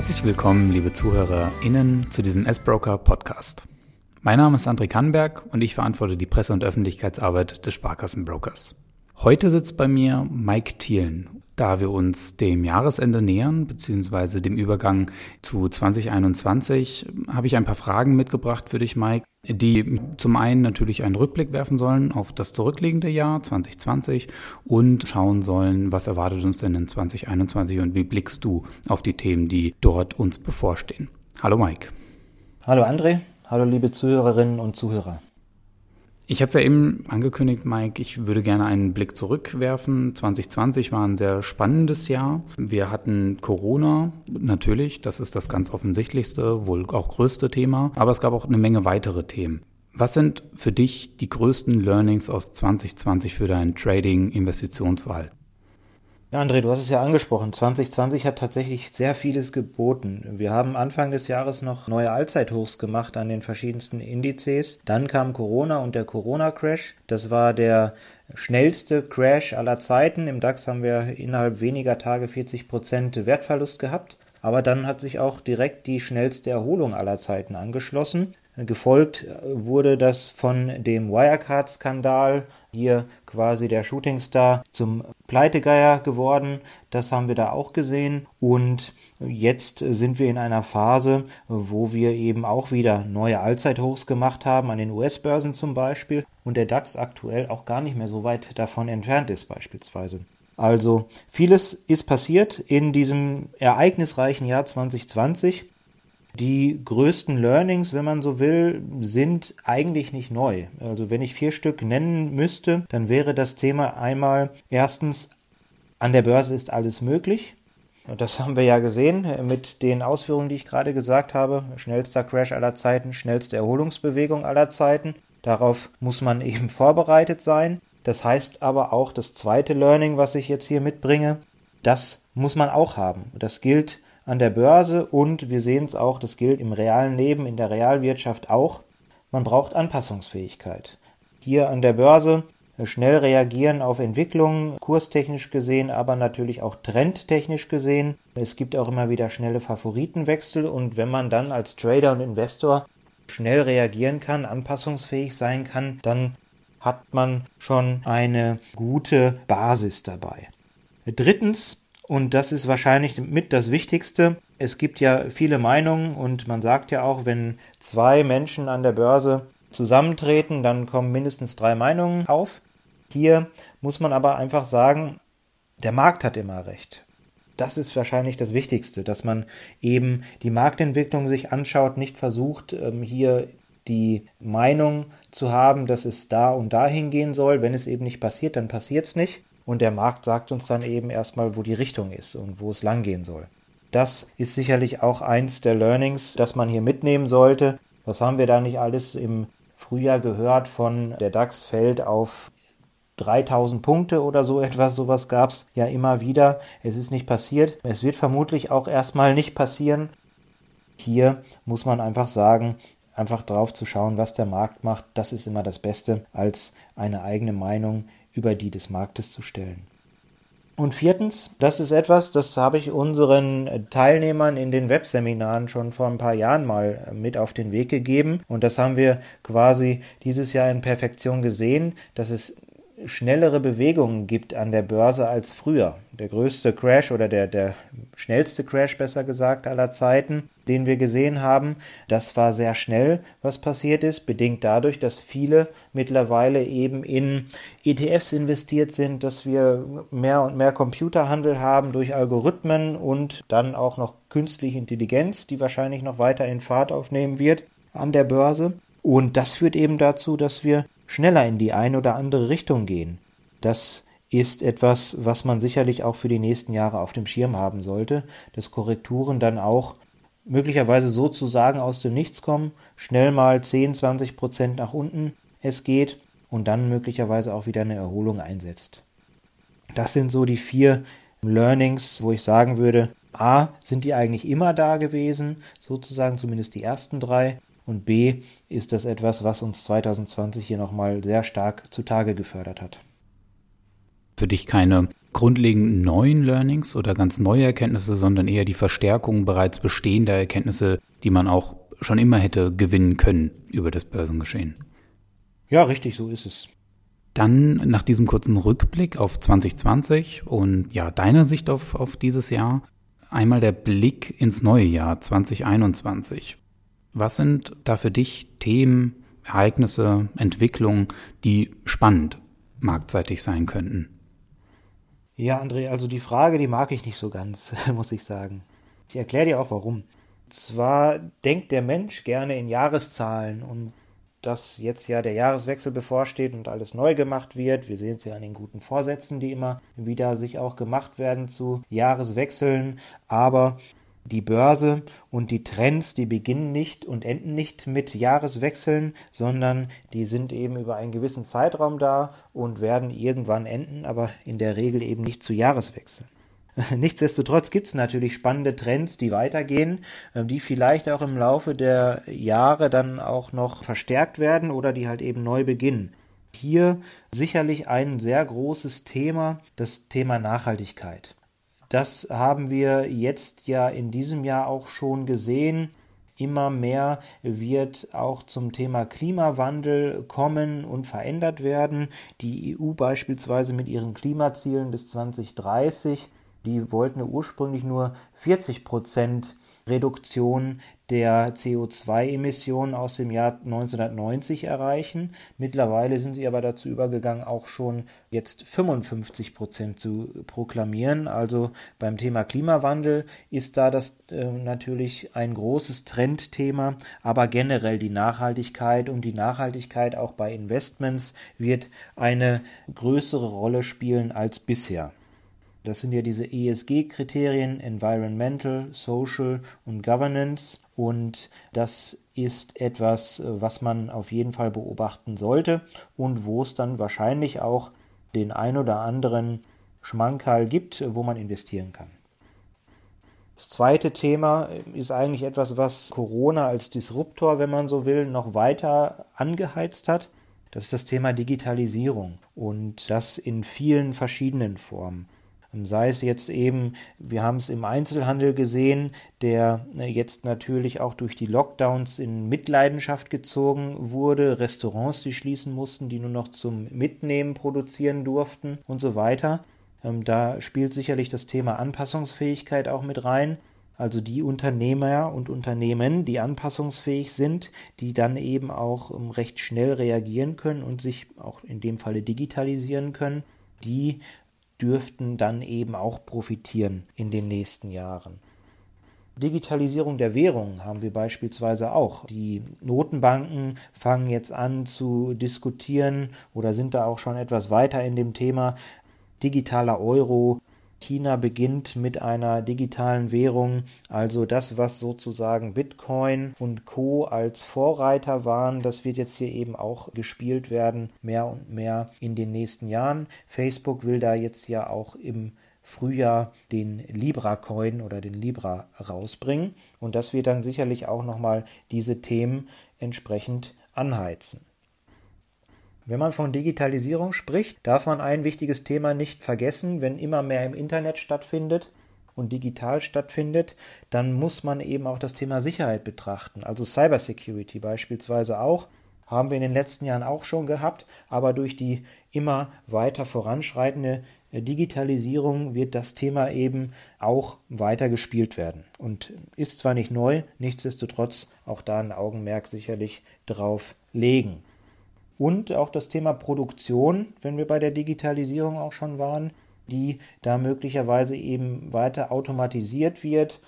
Herzlich willkommen, liebe ZuhörerInnen, zu diesem S-Broker Podcast. Mein Name ist André Kannberg und ich verantworte die Presse- und Öffentlichkeitsarbeit des Sparkassenbrokers. Heute sitzt bei mir Mike Thielen. Da wir uns dem Jahresende nähern, beziehungsweise dem Übergang zu 2021, habe ich ein paar Fragen mitgebracht für dich, Mike, die zum einen natürlich einen Rückblick werfen sollen auf das zurückliegende Jahr 2020 und schauen sollen, was erwartet uns denn in 2021 und wie blickst du auf die Themen, die dort uns bevorstehen. Hallo Mike. Hallo André, hallo liebe Zuhörerinnen und Zuhörer. Ich hatte es ja eben angekündigt, Mike, ich würde gerne einen Blick zurückwerfen. 2020 war ein sehr spannendes Jahr. Wir hatten Corona, natürlich, das ist das ganz offensichtlichste, wohl auch größte Thema, aber es gab auch eine Menge weitere Themen. Was sind für dich die größten Learnings aus 2020 für dein Trading-Investitionswahl? Ja, André, du hast es ja angesprochen. 2020 hat tatsächlich sehr vieles geboten. Wir haben Anfang des Jahres noch neue Allzeithochs gemacht an den verschiedensten Indizes. Dann kam Corona und der Corona-Crash. Das war der schnellste Crash aller Zeiten. Im DAX haben wir innerhalb weniger Tage 40 Prozent Wertverlust gehabt. Aber dann hat sich auch direkt die schnellste Erholung aller Zeiten angeschlossen. Gefolgt wurde das von dem Wirecard-Skandal hier quasi der Shootingstar zum Pleitegeier geworden. Das haben wir da auch gesehen. Und jetzt sind wir in einer Phase, wo wir eben auch wieder neue Allzeithochs gemacht haben, an den US-Börsen zum Beispiel. Und der DAX aktuell auch gar nicht mehr so weit davon entfernt ist, beispielsweise. Also vieles ist passiert in diesem ereignisreichen Jahr 2020. Die größten Learnings, wenn man so will, sind eigentlich nicht neu. Also wenn ich vier Stück nennen müsste, dann wäre das Thema einmal erstens, an der Börse ist alles möglich. Das haben wir ja gesehen mit den Ausführungen, die ich gerade gesagt habe. Schnellster Crash aller Zeiten, schnellste Erholungsbewegung aller Zeiten. Darauf muss man eben vorbereitet sein. Das heißt aber auch das zweite Learning, was ich jetzt hier mitbringe, das muss man auch haben. Das gilt an der Börse und wir sehen es auch, das gilt im realen Leben, in der Realwirtschaft auch, man braucht Anpassungsfähigkeit. Hier an der Börse schnell reagieren auf Entwicklungen, kurstechnisch gesehen, aber natürlich auch trendtechnisch gesehen. Es gibt auch immer wieder schnelle Favoritenwechsel und wenn man dann als Trader und Investor schnell reagieren kann, anpassungsfähig sein kann, dann hat man schon eine gute Basis dabei. Drittens, und das ist wahrscheinlich mit das Wichtigste. Es gibt ja viele Meinungen und man sagt ja auch, wenn zwei Menschen an der Börse zusammentreten, dann kommen mindestens drei Meinungen auf. Hier muss man aber einfach sagen, der Markt hat immer recht. Das ist wahrscheinlich das Wichtigste, dass man eben die Marktentwicklung sich anschaut, nicht versucht, ähm, hier die Meinung zu haben, dass es da und dahin gehen soll. Wenn es eben nicht passiert, dann passiert es nicht und der Markt sagt uns dann eben erstmal, wo die Richtung ist und wo es langgehen soll. Das ist sicherlich auch eins der Learnings, das man hier mitnehmen sollte. Was haben wir da nicht alles im Frühjahr gehört von der DAX fällt auf 3000 Punkte oder so etwas, sowas gab es ja immer wieder. Es ist nicht passiert. Es wird vermutlich auch erstmal nicht passieren. Hier muss man einfach sagen, einfach drauf zu schauen, was der Markt macht, das ist immer das Beste, als eine eigene Meinung über die des Marktes zu stellen. Und viertens, das ist etwas, das habe ich unseren Teilnehmern in den Webseminaren schon vor ein paar Jahren mal mit auf den Weg gegeben. Und das haben wir quasi dieses Jahr in Perfektion gesehen, dass es schnellere Bewegungen gibt an der Börse als früher. Der größte Crash oder der, der schnellste Crash, besser gesagt, aller Zeiten, den wir gesehen haben, das war sehr schnell, was passiert ist, bedingt dadurch, dass viele mittlerweile eben in ETFs investiert sind, dass wir mehr und mehr Computerhandel haben durch Algorithmen und dann auch noch künstliche Intelligenz, die wahrscheinlich noch weiter in Fahrt aufnehmen wird an der Börse. Und das führt eben dazu, dass wir schneller in die eine oder andere Richtung gehen. Das ist etwas, was man sicherlich auch für die nächsten Jahre auf dem Schirm haben sollte, dass Korrekturen dann auch möglicherweise sozusagen aus dem Nichts kommen, schnell mal 10, 20 Prozent nach unten es geht und dann möglicherweise auch wieder eine Erholung einsetzt. Das sind so die vier Learnings, wo ich sagen würde, A, sind die eigentlich immer da gewesen, sozusagen zumindest die ersten drei, und B ist das etwas, was uns 2020 hier nochmal sehr stark zutage gefördert hat. Für dich keine grundlegend neuen Learnings oder ganz neue Erkenntnisse, sondern eher die Verstärkung bereits bestehender Erkenntnisse, die man auch schon immer hätte gewinnen können über das Börsengeschehen. Ja, richtig, so ist es. Dann nach diesem kurzen Rückblick auf 2020 und ja, deiner Sicht auf, auf dieses Jahr, einmal der Blick ins neue Jahr 2021. Was sind da für dich Themen, Ereignisse, Entwicklungen, die spannend marktseitig sein könnten? Ja, André, also die Frage, die mag ich nicht so ganz, muss ich sagen. Ich erkläre dir auch warum. Zwar denkt der Mensch gerne in Jahreszahlen und dass jetzt ja der Jahreswechsel bevorsteht und alles neu gemacht wird. Wir sehen es ja an den guten Vorsätzen, die immer wieder sich auch gemacht werden zu Jahreswechseln. Aber die Börse und die Trends, die beginnen nicht und enden nicht mit Jahreswechseln, sondern die sind eben über einen gewissen Zeitraum da und werden irgendwann enden, aber in der Regel eben nicht zu Jahreswechseln. Nichtsdestotrotz gibt es natürlich spannende Trends, die weitergehen, ähm, die vielleicht auch im Laufe der Jahre dann auch noch verstärkt werden oder die halt eben neu beginnen. Hier sicherlich ein sehr großes Thema, das Thema Nachhaltigkeit. Das haben wir jetzt ja in diesem Jahr auch schon gesehen. Immer mehr wird auch zum Thema Klimawandel kommen und verändert werden. Die EU beispielsweise mit ihren Klimazielen bis 2030 die wollten ursprünglich nur 40 Prozent Reduktion der CO2-Emissionen aus dem Jahr 1990 erreichen. Mittlerweile sind sie aber dazu übergegangen, auch schon jetzt 55 Prozent zu proklamieren. Also beim Thema Klimawandel ist da das äh, natürlich ein großes Trendthema, aber generell die Nachhaltigkeit und die Nachhaltigkeit auch bei Investments wird eine größere Rolle spielen als bisher. Das sind ja diese ESG-Kriterien, Environmental, Social und Governance. Und das ist etwas, was man auf jeden Fall beobachten sollte und wo es dann wahrscheinlich auch den ein oder anderen Schmankerl gibt, wo man investieren kann. Das zweite Thema ist eigentlich etwas, was Corona als Disruptor, wenn man so will, noch weiter angeheizt hat. Das ist das Thema Digitalisierung und das in vielen verschiedenen Formen. Sei es jetzt eben, wir haben es im Einzelhandel gesehen, der äh, jetzt natürlich auch durch die Lockdowns in Mitleidenschaft gezogen wurde, Restaurants, die schließen mussten, die nur noch zum Mitnehmen produzieren durften und so weiter. Ähm, da spielt sicherlich das Thema Anpassungsfähigkeit auch mit rein. Also die Unternehmer und Unternehmen, die anpassungsfähig sind, die dann eben auch ähm, recht schnell reagieren können und sich auch in dem Falle digitalisieren können, die dürften dann eben auch profitieren in den nächsten Jahren. Digitalisierung der Währungen haben wir beispielsweise auch. Die Notenbanken fangen jetzt an zu diskutieren oder sind da auch schon etwas weiter in dem Thema digitaler Euro, China beginnt mit einer digitalen Währung, also das, was sozusagen Bitcoin und Co als Vorreiter waren, das wird jetzt hier eben auch gespielt werden, mehr und mehr in den nächsten Jahren. Facebook will da jetzt ja auch im Frühjahr den Libra Coin oder den Libra rausbringen und das wird dann sicherlich auch nochmal diese Themen entsprechend anheizen. Wenn man von Digitalisierung spricht, darf man ein wichtiges Thema nicht vergessen. Wenn immer mehr im Internet stattfindet und digital stattfindet, dann muss man eben auch das Thema Sicherheit betrachten. Also Cybersecurity beispielsweise auch. Haben wir in den letzten Jahren auch schon gehabt, aber durch die immer weiter voranschreitende äh, Digitalisierung wird das Thema eben auch weiter gespielt werden. Und ist zwar nicht neu, nichtsdestotrotz auch da ein Augenmerk sicherlich drauf legen. Und auch das Thema Produktion, wenn wir bei der Digitalisierung auch schon waren, die da möglicherweise eben weiter automatisiert wird.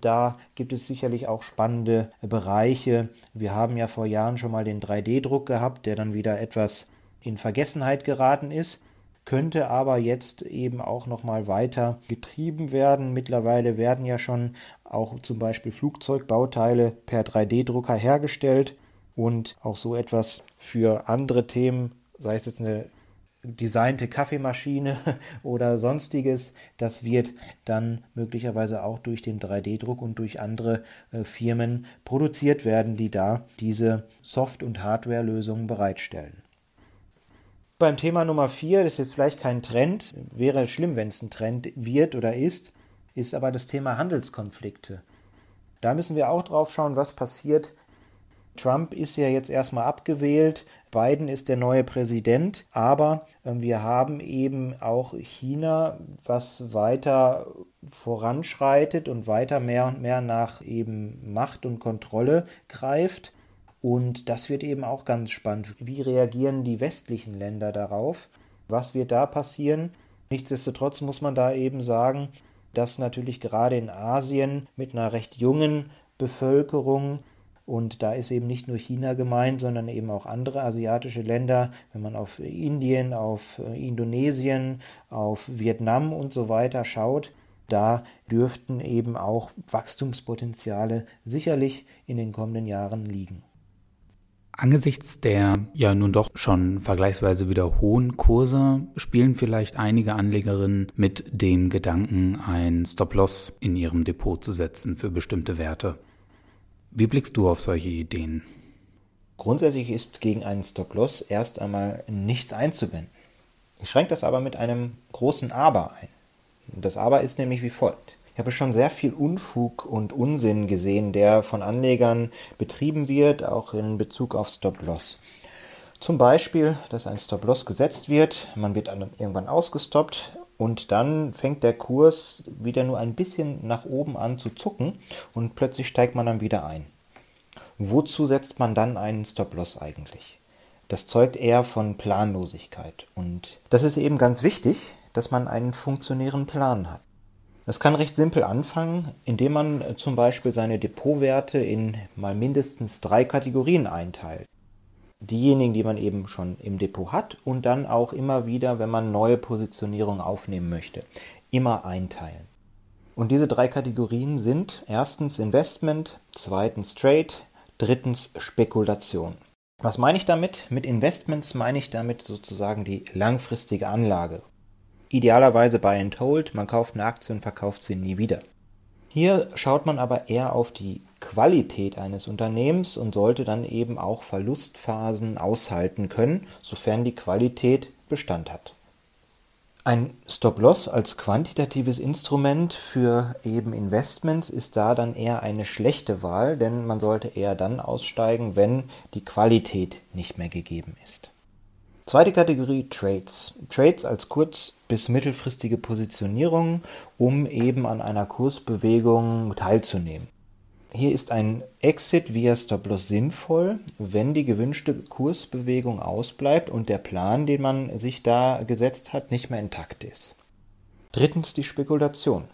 Da gibt es sicherlich auch spannende Bereiche. Wir haben ja vor Jahren schon mal den 3D-Druck gehabt, der dann wieder etwas in Vergessenheit geraten ist könnte aber jetzt eben auch noch mal weiter getrieben werden. Mittlerweile werden ja schon auch zum Beispiel Flugzeugbauteile per 3D-Drucker hergestellt und auch so etwas für andere Themen, sei es jetzt eine designte Kaffeemaschine oder sonstiges, das wird dann möglicherweise auch durch den 3D-Druck und durch andere äh, Firmen produziert werden, die da diese Soft- und Hardware-Lösungen bereitstellen. Beim Thema Nummer vier, das ist jetzt vielleicht kein Trend, wäre schlimm, wenn es ein Trend wird oder ist, ist aber das Thema Handelskonflikte. Da müssen wir auch drauf schauen, was passiert. Trump ist ja jetzt erstmal abgewählt, Biden ist der neue Präsident, aber äh, wir haben eben auch China, was weiter voranschreitet und weiter mehr und mehr nach eben Macht und Kontrolle greift. Und das wird eben auch ganz spannend. Wie reagieren die westlichen Länder darauf? Was wird da passieren? Nichtsdestotrotz muss man da eben sagen, dass natürlich gerade in Asien mit einer recht jungen Bevölkerung und da ist eben nicht nur China gemeint, sondern eben auch andere asiatische Länder. Wenn man auf Indien, auf äh, Indonesien, auf Vietnam und so weiter schaut, da dürften eben auch Wachstumspotenziale sicherlich in den kommenden Jahren liegen. Angesichts der ja nun doch schon vergleichsweise wieder hohen Kurse spielen vielleicht einige Anlegerinnen mit dem Gedanken, ein Stop-Loss in ihrem Depot zu setzen für bestimmte Werte. Wie blickst du auf solche Ideen? Grundsätzlich ist gegen einen Stop-Loss erst einmal nichts einzuwenden. Ich schränke das aber mit einem großen Aber ein. Das Aber ist nämlich wie folgt. Ich habe schon sehr viel Unfug und Unsinn gesehen, der von Anlegern betrieben wird, auch in Bezug auf Stop-Loss. Zum Beispiel, dass ein Stop-Loss gesetzt wird, man wird irgendwann ausgestoppt und dann fängt der Kurs wieder nur ein bisschen nach oben an zu zucken und plötzlich steigt man dann wieder ein. Wozu setzt man dann einen Stop-Loss eigentlich? Das zeugt eher von Planlosigkeit. Und das ist eben ganz wichtig, dass man einen funktionierenden Plan hat. Das kann recht simpel anfangen, indem man zum Beispiel seine Depotwerte in mal mindestens drei Kategorien einteilt. Diejenigen, die man eben schon im Depot hat und dann auch immer wieder, wenn man neue Positionierungen aufnehmen möchte, immer einteilen. Und diese drei Kategorien sind erstens Investment, zweitens Trade, drittens Spekulation. Was meine ich damit? Mit Investments meine ich damit sozusagen die langfristige Anlage. Idealerweise buy and hold, man kauft eine Aktie und verkauft sie nie wieder. Hier schaut man aber eher auf die Qualität eines Unternehmens und sollte dann eben auch Verlustphasen aushalten können, sofern die Qualität Bestand hat. Ein Stop-Loss als quantitatives Instrument für eben Investments ist da dann eher eine schlechte Wahl, denn man sollte eher dann aussteigen, wenn die Qualität nicht mehr gegeben ist. Zweite Kategorie Trades. Trades als kurz- bis mittelfristige Positionierung, um eben an einer Kursbewegung teilzunehmen. Hier ist ein Exit via Stop-Loss sinnvoll, wenn die gewünschte Kursbewegung ausbleibt und der Plan, den man sich da gesetzt hat, nicht mehr intakt ist. Drittens die Spekulation.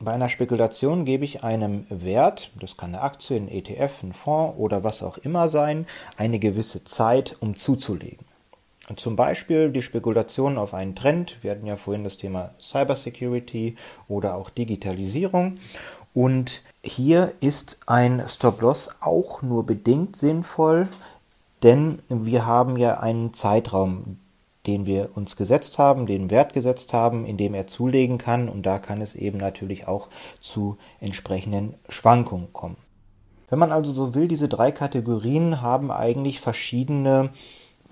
Bei einer Spekulation gebe ich einem Wert, das kann eine Aktie, ein ETF, ein Fonds oder was auch immer sein, eine gewisse Zeit, um zuzulegen. Zum Beispiel die Spekulation auf einen Trend. Wir hatten ja vorhin das Thema Cybersecurity oder auch Digitalisierung. Und hier ist ein Stop-Loss auch nur bedingt sinnvoll, denn wir haben ja einen Zeitraum, den wir uns gesetzt haben, den Wert gesetzt haben, in dem er zulegen kann. Und da kann es eben natürlich auch zu entsprechenden Schwankungen kommen. Wenn man also so will, diese drei Kategorien haben eigentlich verschiedene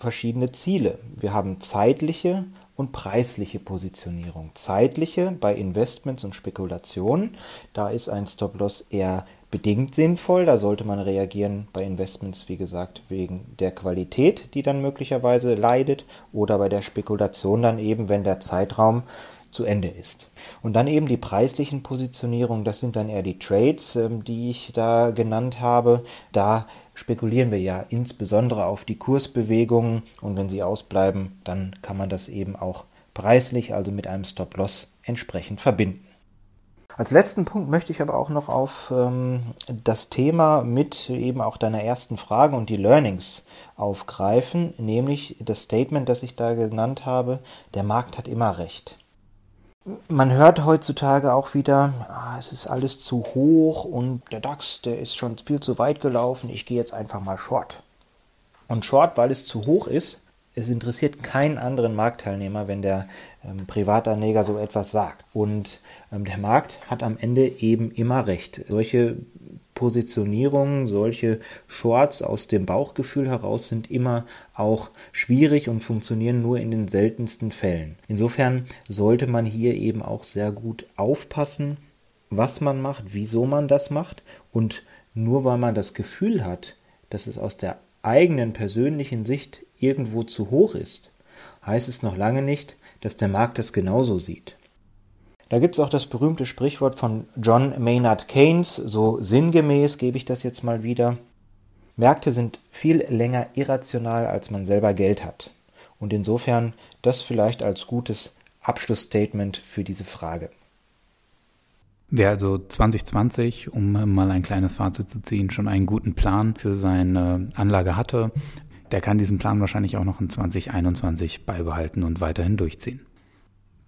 verschiedene Ziele. Wir haben zeitliche und preisliche Positionierung. Zeitliche bei Investments und Spekulationen, da ist ein Stop-Loss eher bedingt sinnvoll. Da sollte man reagieren bei Investments, wie gesagt, wegen der Qualität, die dann möglicherweise leidet, oder bei der Spekulation dann eben, wenn der Zeitraum zu Ende ist. Und dann eben die preislichen Positionierungen, das sind dann eher die Trades, ähm, die ich da genannt habe. Da spekulieren wir ja insbesondere auf die Kursbewegungen und wenn sie ausbleiben, dann kann man das eben auch preislich, also mit einem Stop-Loss entsprechend verbinden. Als letzten Punkt möchte ich aber auch noch auf ähm, das Thema mit eben auch deiner ersten Frage und die Learnings aufgreifen, nämlich das Statement, das ich da genannt habe, der Markt hat immer recht. Man hört heutzutage auch wieder, ah, es ist alles zu hoch und der DAX, der ist schon viel zu weit gelaufen, ich gehe jetzt einfach mal Short. Und Short, weil es zu hoch ist, es interessiert keinen anderen Marktteilnehmer, wenn der ähm, Privatanleger so etwas sagt. Und ähm, der Markt hat am Ende eben immer recht. Solche Positionierungen, solche Shorts aus dem Bauchgefühl heraus sind immer auch schwierig und funktionieren nur in den seltensten Fällen. Insofern sollte man hier eben auch sehr gut aufpassen, was man macht, wieso man das macht und nur weil man das Gefühl hat, dass es aus der eigenen persönlichen Sicht irgendwo zu hoch ist, heißt es noch lange nicht, dass der Markt das genauso sieht. Da gibt es auch das berühmte Sprichwort von John Maynard Keynes, so sinngemäß gebe ich das jetzt mal wieder. Märkte sind viel länger irrational, als man selber Geld hat. Und insofern das vielleicht als gutes Abschlussstatement für diese Frage. Wer also 2020, um mal ein kleines Fazit zu ziehen, schon einen guten Plan für seine Anlage hatte, der kann diesen Plan wahrscheinlich auch noch in 2021 beibehalten und weiterhin durchziehen.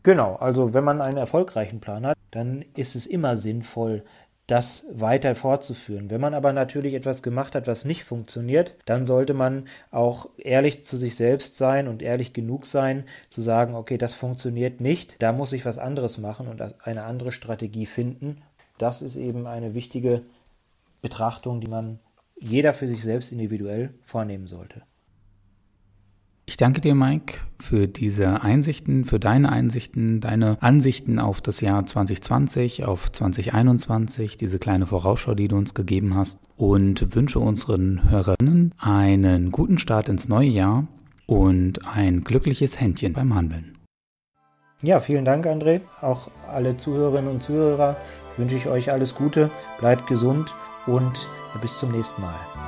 Genau, also wenn man einen erfolgreichen Plan hat, dann ist es immer sinnvoll, das weiter fortzuführen. Wenn man aber natürlich etwas gemacht hat, was nicht funktioniert, dann sollte man auch ehrlich zu sich selbst sein und ehrlich genug sein, zu sagen, okay, das funktioniert nicht, da muss ich was anderes machen und eine andere Strategie finden. Das ist eben eine wichtige Betrachtung, die man jeder für sich selbst individuell vornehmen sollte. Ich danke dir, Mike, für diese Einsichten, für deine Einsichten, deine Ansichten auf das Jahr 2020, auf 2021, diese kleine Vorausschau, die du uns gegeben hast und wünsche unseren Hörerinnen einen guten Start ins neue Jahr und ein glückliches Händchen beim Handeln. Ja, vielen Dank, André. Auch alle Zuhörerinnen und Zuhörer wünsche ich euch alles Gute, bleibt gesund und bis zum nächsten Mal.